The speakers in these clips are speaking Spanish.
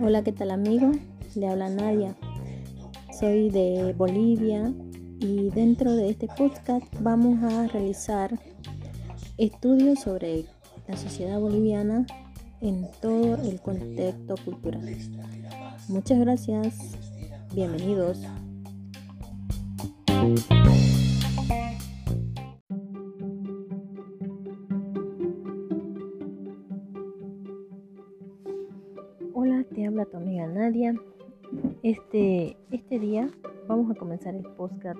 Hola, ¿qué tal amigo? Le habla Nadia. Soy de Bolivia y dentro de este podcast vamos a realizar estudios sobre la sociedad boliviana en todo el contexto cultural. Muchas gracias. Bienvenidos. Hola, te habla tu amiga Nadia. Este, este día vamos a comenzar el podcast,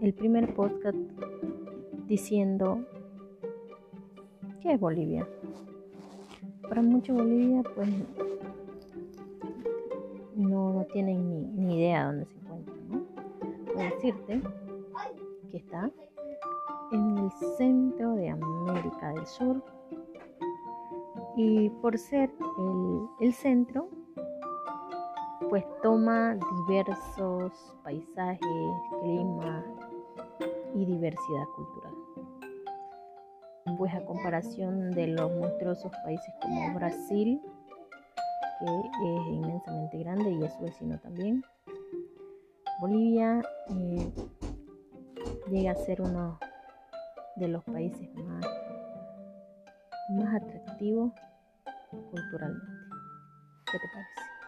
el primer podcast diciendo ¿qué es Bolivia? Para muchos Bolivia pues no, no tienen ni, ni idea de dónde se encuentra, ¿no? Puedo decirte que está en el centro de América del Sur y por ser el, centro pues toma diversos paisajes, clima y diversidad cultural. Pues a comparación de los monstruosos países como Brasil, que es inmensamente grande y es su vecino también, Bolivia eh, llega a ser uno de los países más, más atractivos culturalmente. ¿Qué te parece?